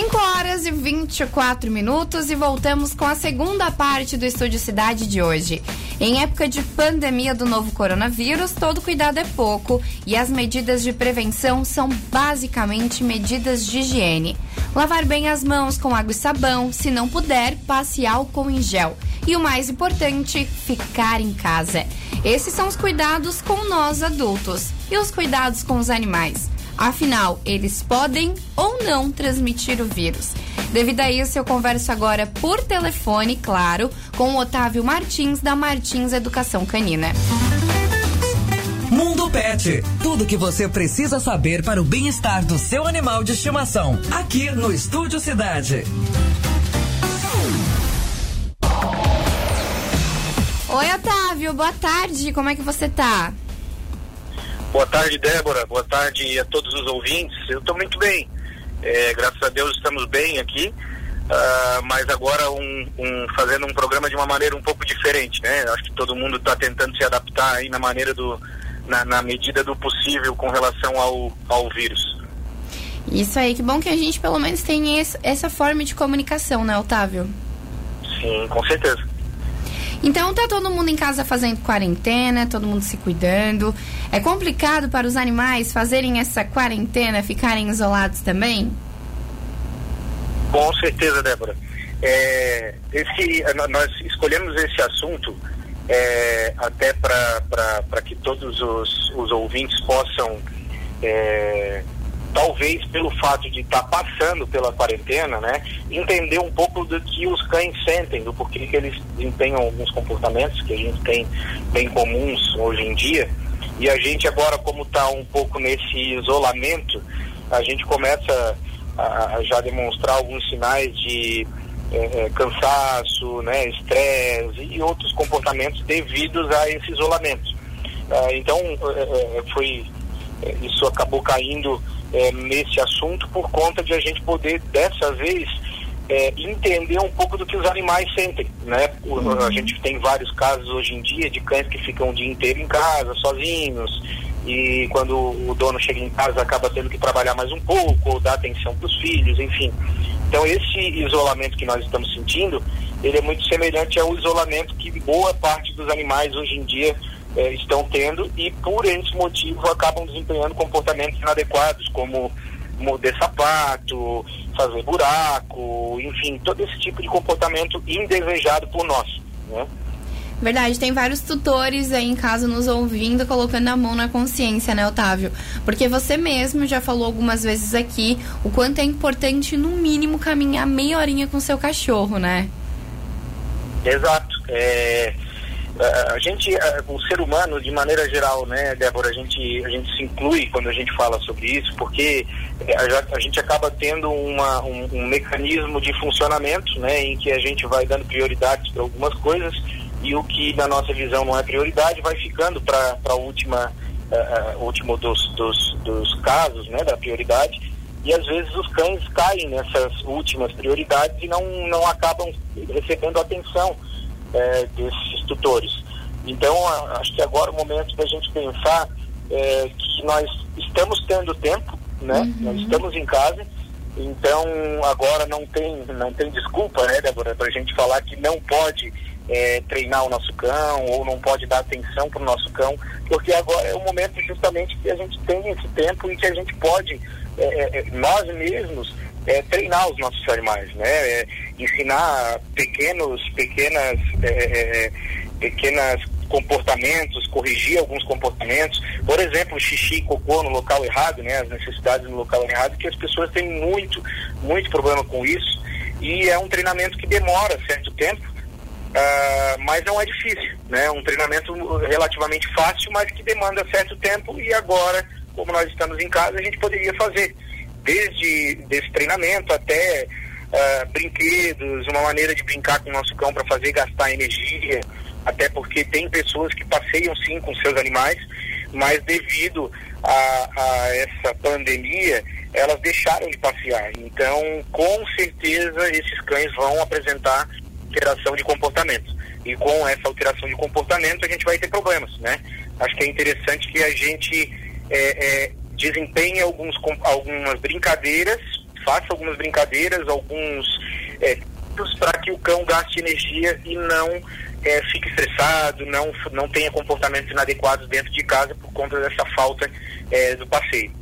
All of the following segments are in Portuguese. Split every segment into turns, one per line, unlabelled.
5 horas e 24 minutos e voltamos com a segunda parte do Estúdio Cidade de hoje. Em época de pandemia do novo coronavírus, todo cuidado é pouco e as medidas de prevenção são basicamente medidas de higiene. Lavar bem as mãos com água e sabão, se não puder, passe álcool em gel. E o mais importante, ficar em casa. Esses são os cuidados com nós adultos. E os cuidados com os animais? Afinal, eles podem ou não transmitir o vírus. Devido a isso, eu converso agora por telefone, claro, com o Otávio Martins, da Martins Educação Canina.
Mundo Pet. Tudo que você precisa saber para o bem-estar do seu animal de estimação. Aqui no Estúdio Cidade.
Oi, Otávio, boa tarde. Como é que você tá?
Boa tarde, Débora. Boa tarde a todos os ouvintes. Eu estou muito bem. É, graças a Deus estamos bem aqui. Uh, mas agora um, um, fazendo um programa de uma maneira um pouco diferente, né? Acho que todo mundo está tentando se adaptar aí na maneira do, na, na, medida do possível com relação ao, ao vírus.
Isso aí, que bom que a gente pelo menos tem esse, essa forma de comunicação, né, Otávio?
Sim, com certeza.
Então tá todo mundo em casa fazendo quarentena, todo mundo se cuidando. É complicado para os animais fazerem essa quarentena, ficarem isolados também?
Com certeza, Débora. É, esse, nós escolhemos esse assunto é, até para que todos os, os ouvintes possam é, talvez pelo fato de estar tá passando pela quarentena, né, entender um pouco do que os cães sentem, do porquê que eles desempenham alguns comportamentos que a gente tem bem comuns hoje em dia. E a gente agora, como está um pouco nesse isolamento, a gente começa a, a já demonstrar alguns sinais de é, cansaço, né, estresse e outros comportamentos devidos a esse isolamento. Ah, então, é, foi isso acabou caindo é, nesse assunto por conta de a gente poder, dessa vez, é, entender um pouco do que os animais sentem, né? Uhum. A gente tem vários casos hoje em dia de cães que ficam o dia inteiro em casa, sozinhos, e quando o dono chega em casa acaba tendo que trabalhar mais um pouco, ou dar atenção para os filhos, enfim. Então esse isolamento que nós estamos sentindo, ele é muito semelhante ao isolamento que boa parte dos animais hoje em dia é, estão tendo e por esse motivo acabam desempenhando comportamentos inadequados, como morder sapato, fazer buraco, enfim, todo esse tipo de comportamento indesejado por nós. Né?
Verdade, tem vários tutores aí em casa nos ouvindo, colocando a mão na consciência, né, Otávio? Porque você mesmo já falou algumas vezes aqui o quanto é importante, no mínimo, caminhar meia horinha com seu cachorro, né?
Exato. É, a gente, o ser humano, de maneira geral, né, Débora, a gente, a gente se inclui quando a gente fala sobre isso, porque é, a, gente acaba tendo uma, um, um, mecanismo de funcionamento, né, em que a gente vai dando prioridades para algumas coisas e o que na nossa visão não é prioridade vai ficando para a última, uh, último dos, dos, dos casos, né, da prioridade. E às vezes os cães caem nessas últimas prioridades e não, não acabam recebendo atenção é, desses tutores. Então, acho que agora é o momento da gente pensar é, que nós estamos tendo tempo, né? Uhum. Nós estamos em casa, então agora não tem, não tem desculpa, né, Débora, para a gente falar que não pode é, treinar o nosso cão ou não pode dar atenção para o nosso cão, porque agora é o momento justamente que a gente tem esse tempo e que a gente pode, é, é, é nós mesmos, é, treinar os nossos animais, né? É, ensinar pequenos, pequenas, é, é, pequenas comportamentos, corrigir alguns comportamentos, por exemplo, xixi e cocô no local errado, né? As necessidades no local errado, que as pessoas têm muito, muito problema com isso e é um treinamento que demora certo tempo, uh, mas não é difícil, né? Um treinamento relativamente fácil, mas que demanda certo tempo e agora, como nós estamos em casa, a gente poderia fazer desde desse treinamento até uh, brinquedos, uma maneira de brincar com o nosso cão para fazer gastar energia, até porque tem pessoas que passeiam sim com seus animais, mas devido a, a essa pandemia, elas deixaram de passear. Então, com certeza, esses cães vão apresentar alteração de comportamento. E com essa alteração de comportamento, a gente vai ter problemas, né? Acho que é interessante que a gente é, é, desempenhe alguns, algumas brincadeiras faça algumas brincadeiras, alguns é, para que o cão gaste energia e não é, fique estressado, não, não tenha comportamentos inadequados dentro de casa por conta dessa falta é, do passeio.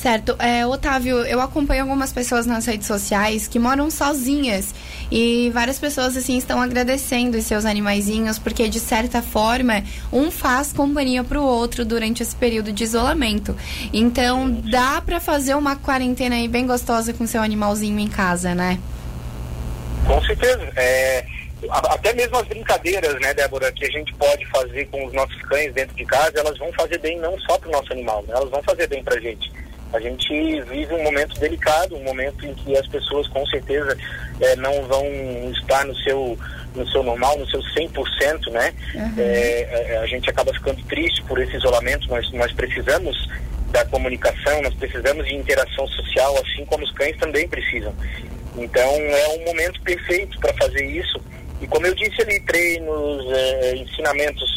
Certo. É, Otávio, eu acompanho algumas pessoas nas redes sociais que moram sozinhas e várias pessoas assim estão agradecendo os seus animaizinhos porque de certa forma um faz companhia para o outro durante esse período de isolamento. Então dá para fazer uma quarentena aí bem gostosa com seu animalzinho em casa, né?
Com certeza. É, até mesmo as brincadeiras, né, Débora, que a gente pode fazer com os nossos cães dentro de casa, elas vão fazer bem não só para o nosso animal, né, elas vão fazer bem para a gente. A gente vive um momento delicado, um momento em que as pessoas com certeza é, não vão estar no seu no seu normal, no seu 100%, né? Uhum. É, a gente acaba ficando triste por esse isolamento, nós, nós precisamos da comunicação, nós precisamos de interação social, assim como os cães também precisam. Então é um momento perfeito para fazer isso. E como eu disse ali, treinos, ensinamentos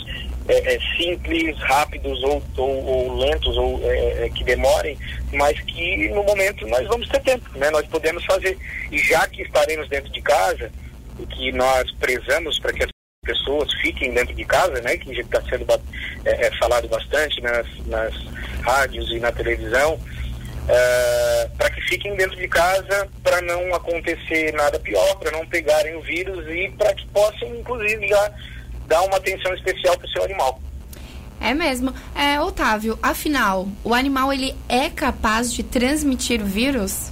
é, é, simples, rápidos ou, ou, ou lentos ou é, é, que demorem, mas que no momento nós vamos ter tempo, né? Nós podemos fazer. E já que estaremos dentro de casa, e que nós prezamos para que as pessoas fiquem dentro de casa, né? Que está sendo é, é, falado bastante nas, nas rádios e na televisão, para que fiquem dentro de casa para não acontecer nada pior, para não pegarem o vírus e para que possam, inclusive, já dar uma atenção especial para o seu animal.
É mesmo. É, Otávio, afinal, o animal ele é capaz de transmitir o vírus?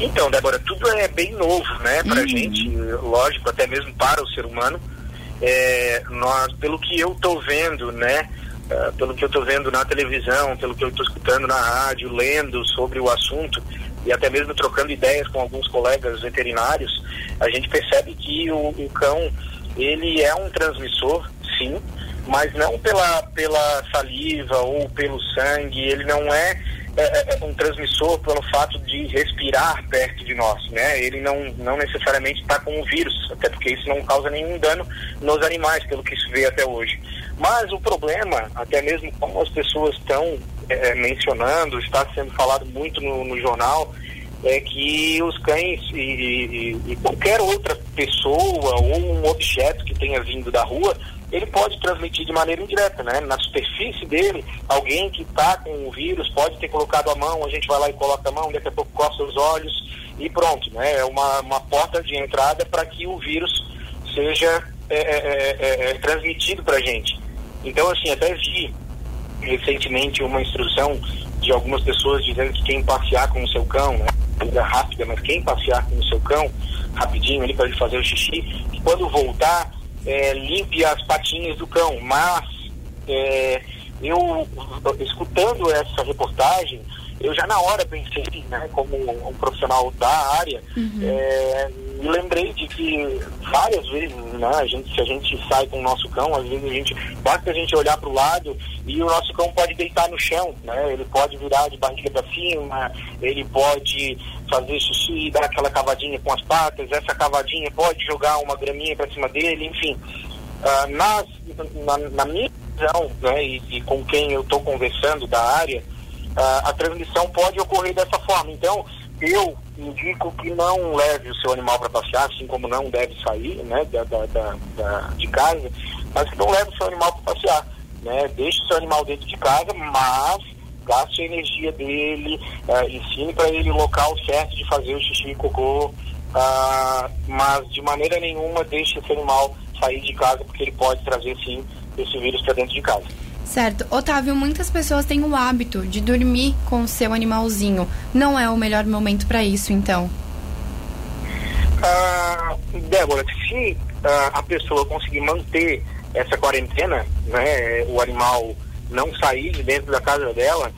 Então, Débora, tudo é bem novo, né, para uhum. gente, lógico, até mesmo para o ser humano. É, nós, pelo que eu estou vendo, né, uh, pelo que eu estou vendo na televisão, pelo que eu estou escutando na rádio, lendo sobre o assunto e até mesmo trocando ideias com alguns colegas veterinários, a gente percebe que o, o cão ele é um transmissor, sim, mas não pela, pela saliva ou pelo sangue, ele não é, é, é, é um transmissor pelo fato de respirar perto de nós, né? Ele não, não necessariamente está com o vírus, até porque isso não causa nenhum dano nos animais, pelo que se vê até hoje. Mas o problema, até mesmo como as pessoas estão é, mencionando, está sendo falado muito no, no jornal, é que os cães e, e, e, qualquer outra pessoa ou um objeto que tenha vindo da rua, ele pode transmitir de maneira indireta, né? Na superfície dele, alguém que está com o vírus pode ter colocado a mão, a gente vai lá e coloca a mão, daqui a pouco coça os olhos e pronto, né? É uma, uma porta de entrada para que o vírus seja é, é, é, é, é transmitido para a gente. Então, assim, até vi recentemente uma instrução de algumas pessoas dizendo que quem passear com o seu cão, né? Corrida rápida, mas quem passear com o seu cão, rapidinho ali para ele fazer o xixi, quando voltar, é, limpe as patinhas do cão. Mas é, eu, escutando essa reportagem, eu já na hora pensei, né, como um profissional da área, uhum. é, me lembrei de que várias vezes, né, a gente, se a gente sai com o nosso cão, às vezes a gente, basta a gente olhar para o lado e o nosso cão pode deitar no chão, né, ele pode virar de barriga para cima, ele pode fazer xixi, dar aquela cavadinha com as patas, essa cavadinha pode jogar uma graminha para cima dele, enfim. Uh, nas, na, na minha visão, né, e, e com quem eu estou conversando da área, uh, a transmissão pode ocorrer dessa forma. Então, eu indico que não leve o seu animal para passear, assim como não deve sair né, da, da, da, da, de casa, mas que não leve o seu animal para passear. Né? Deixe o seu animal dentro de casa, mas gaste a energia dele, uh, ensine para ele o local certo de fazer o xixi e cocô, uh, mas de maneira nenhuma deixe esse animal sair de casa, porque ele pode trazer sim esse vírus para dentro de casa.
Certo. Otávio, muitas pessoas têm o hábito de dormir com o seu animalzinho. Não é o melhor momento para isso, então?
Ah, Débora, se ah, a pessoa conseguir manter essa quarentena, né, o animal não sair de dentro da casa dela,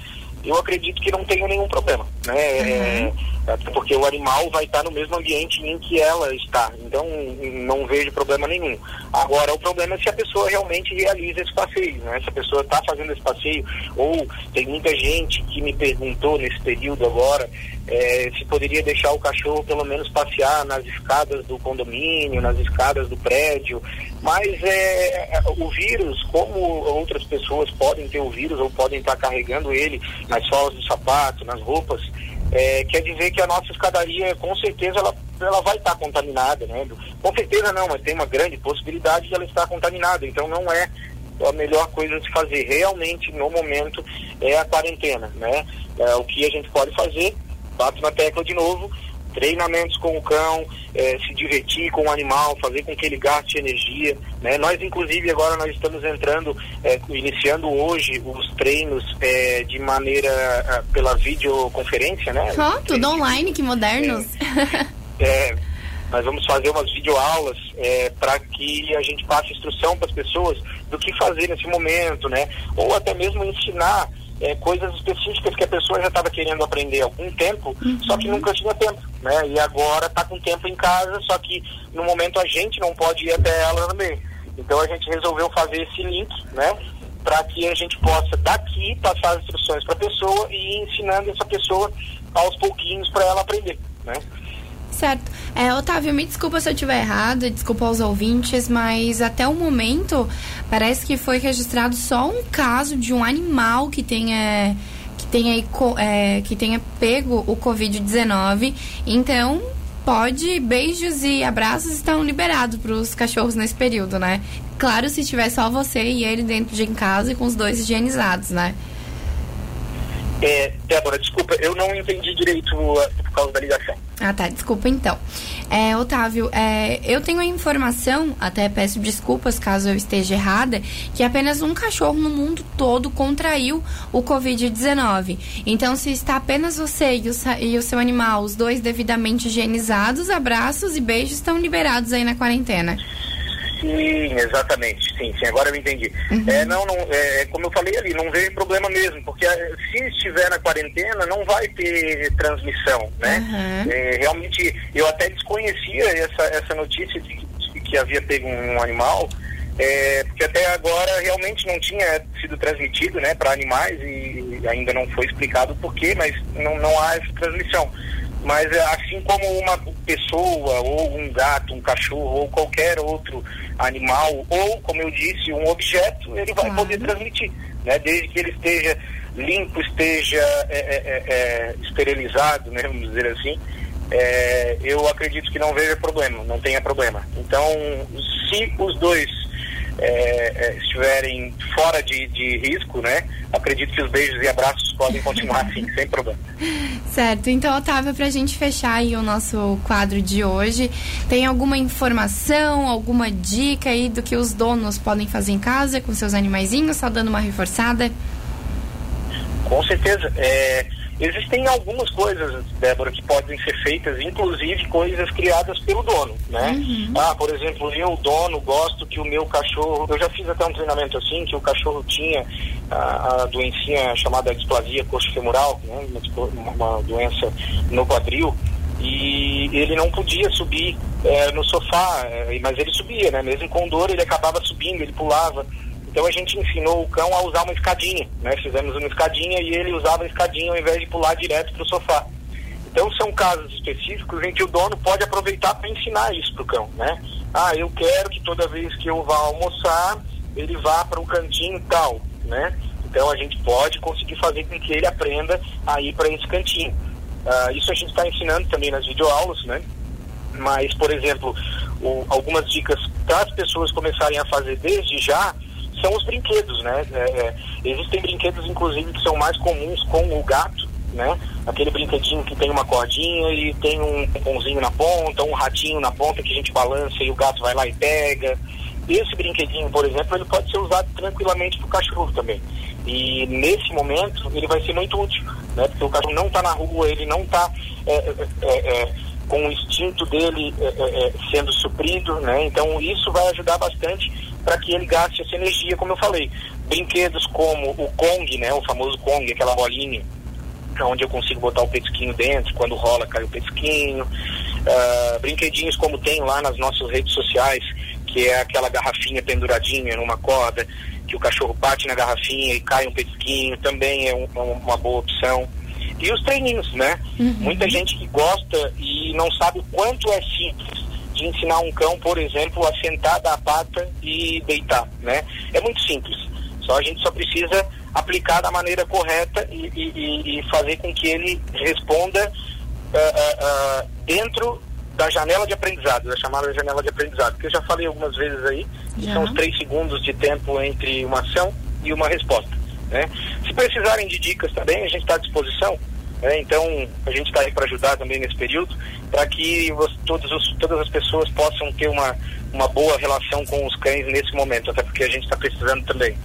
eu acredito que não tenha nenhum problema, né? Uhum. É, porque o animal vai estar no mesmo ambiente em que ela está, então não vejo problema nenhum. Agora, o problema é se a pessoa realmente realiza esse passeio, né? Se a pessoa está fazendo esse passeio, ou tem muita gente que me perguntou nesse período agora é, se poderia deixar o cachorro pelo menos passear nas escadas do condomínio, nas escadas do prédio, mas é, o vírus, como outras pessoas podem ter o vírus ou podem estar carregando ele nas solas do sapato, nas roupas, é, quer dizer que a nossa escadaria, com certeza, ela, ela vai estar contaminada, né? Com certeza não, mas tem uma grande possibilidade de ela estar contaminada. Então não é a melhor coisa se fazer. Realmente, no momento, é a quarentena, né? É, o que a gente pode fazer, bato na tecla de novo, treinamentos com o cão, é, se divertir com o animal, fazer com que ele gaste energia. Né? Nós, inclusive, agora nós estamos entrando, é, iniciando hoje os treinos é, de maneira é, pela videoconferência, né?
Oh, tudo online, que modernos.
É, é, nós vamos fazer umas videoaulas é, para que a gente passe instrução para as pessoas do que fazer nesse momento, né? Ou até mesmo ensinar é, coisas específicas que a pessoa já estava querendo aprender há algum tempo, uhum. só que nunca tinha tempo, né? E agora está com tempo em casa, só que no momento a gente não pode ir até ela também. Então a gente resolveu fazer esse link, né? Para que a gente possa daqui passar as instruções para a pessoa e ir ensinando essa pessoa aos pouquinhos para ela aprender, né?
Certo. É, Otávio, me desculpa se eu estiver errado, desculpa aos ouvintes, mas até o momento parece que foi registrado só um caso de um animal que tenha que tenha, é, que tenha pego o Covid-19. Então, pode, beijos e abraços estão liberados para os cachorros nesse período, né? Claro, se tiver só você e ele dentro de casa e com os dois higienizados, né?
É, Débora, desculpa, eu não entendi direito uh, por causa da ligação.
Ah, tá. Desculpa então. É, Otávio, é, eu tenho a informação, até peço desculpas caso eu esteja errada, que apenas um cachorro no mundo todo contraiu o Covid-19. Então, se está apenas você e o, e o seu animal, os dois devidamente higienizados, abraços e beijos estão liberados aí na quarentena.
Sim, exatamente. Sim, sim, agora eu entendi. Uhum. É, não, não, é, como eu falei ali, não vejo problema mesmo, porque é, se estiver na quarentena, não vai ter transmissão, né? Uhum. É, realmente, eu até desconhecia essa, essa notícia de, de que havia pego um animal, é, porque até agora realmente não tinha sido transmitido né, para animais e ainda não foi explicado por quê, mas não, não há essa transmissão. Mas é, assim como uma pessoa, ou um gato, um cachorro, ou qualquer outro animal, ou, como eu disse, um objeto, ele vai poder transmitir, né? Desde que ele esteja limpo, esteja é, é, é, é, esterilizado, né? Vamos dizer assim. É, eu acredito que não veja problema, não tenha problema. Então, se os dois é, é, estiverem fora de, de, risco, né? Acredito que os beijos e abraços podem continuar assim, sem problema.
Certo. Então, Otávio, para a gente fechar aí o nosso quadro de hoje, tem alguma informação, alguma dica aí do que os donos podem fazer em casa com seus animaizinhos, só dando uma reforçada?
Com certeza. É, Existem algumas coisas, Débora, que podem ser feitas, inclusive coisas criadas pelo dono, né? Uhum. Ah, por exemplo, eu, dono, gosto que o meu cachorro... Eu já fiz até um treinamento assim, que o cachorro tinha a, a doencinha chamada displasia coxofemoral, né? uma, uma doença no quadril, e ele não podia subir é, no sofá, é, mas ele subia, né? Mesmo com dor, ele acabava subindo, ele pulava. Então a gente ensinou o cão a usar uma escadinha, né? Fizemos uma escadinha e ele usava a escadinha ao invés de pular direto para o sofá. Então são casos específicos em que o dono pode aproveitar para ensinar isso para o cão, né? Ah, eu quero que toda vez que eu vá almoçar, ele vá para um cantinho tal, né? Então a gente pode conseguir fazer com que ele aprenda a ir para esse cantinho. Ah, isso a gente está ensinando também nas videoaulas, né? Mas, por exemplo, o, algumas dicas para as pessoas começarem a fazer desde já são os brinquedos, né? É, é, existem brinquedos, inclusive, que são mais comuns com o gato, né? Aquele brinquedinho que tem uma cordinha e tem um pãozinho na ponta, um ratinho na ponta que a gente balança e o gato vai lá e pega. Esse brinquedinho, por exemplo, ele pode ser usado tranquilamente para o cachorro também. E nesse momento ele vai ser muito útil, né? Porque o cachorro não está na rua, ele não está é, é, é, é, com o instinto dele sendo suprido, né? Então isso vai ajudar bastante para que ele gaste essa energia, como eu falei. Brinquedos como o Kong, né, o famoso Kong, aquela bolinha, onde eu consigo botar o petisquinho dentro, quando rola cai o petisquinho. Uh, brinquedinhos como tem lá nas nossas redes sociais, que é aquela garrafinha penduradinha numa corda, que o cachorro bate na garrafinha e cai um petisquinho, também é um, uma boa opção. E os treininhos, né? Uhum. Muita gente que gosta e não sabe o quanto é simples de ensinar um cão, por exemplo, a sentar da pata e deitar, né? É muito simples. Só a gente só precisa aplicar da maneira correta e, e, e fazer com que ele responda uh, uh, dentro da janela de aprendizado, da chamada janela de aprendizado, que eu já falei algumas vezes aí, que são os três segundos de tempo entre uma ação e uma resposta. Né? Se precisarem de dicas também, a gente está à disposição. Né? Então, a gente está aí para ajudar também nesse período, para que os, todos os, todas as pessoas possam ter uma, uma boa relação com os cães nesse momento, até porque a gente está precisando também.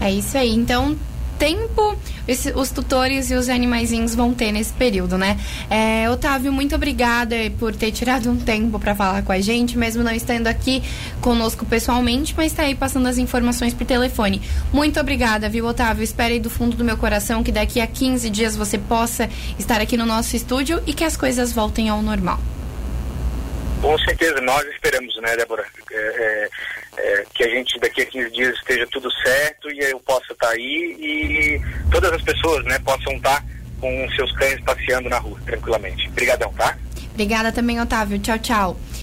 É isso aí. Então, tempo esse, os tutores e os animaizinhos vão ter nesse período, né? É, Otávio, muito obrigada por ter tirado um tempo para falar com a gente, mesmo não estando aqui conosco pessoalmente, mas está aí passando as informações por telefone. Muito obrigada, viu, Otávio? Espero aí do fundo do meu coração que daqui a 15 dias você possa estar aqui no nosso estúdio e que as coisas voltem ao normal.
Com certeza, nós esperamos, né, Débora? É, é, é, que a gente daqui a 15 dias esteja tudo certo e eu possa estar tá aí e todas as pessoas, né, possam estar tá com seus cães passeando na rua, tranquilamente. Obrigadão, tá?
Obrigada também, Otávio. Tchau, tchau.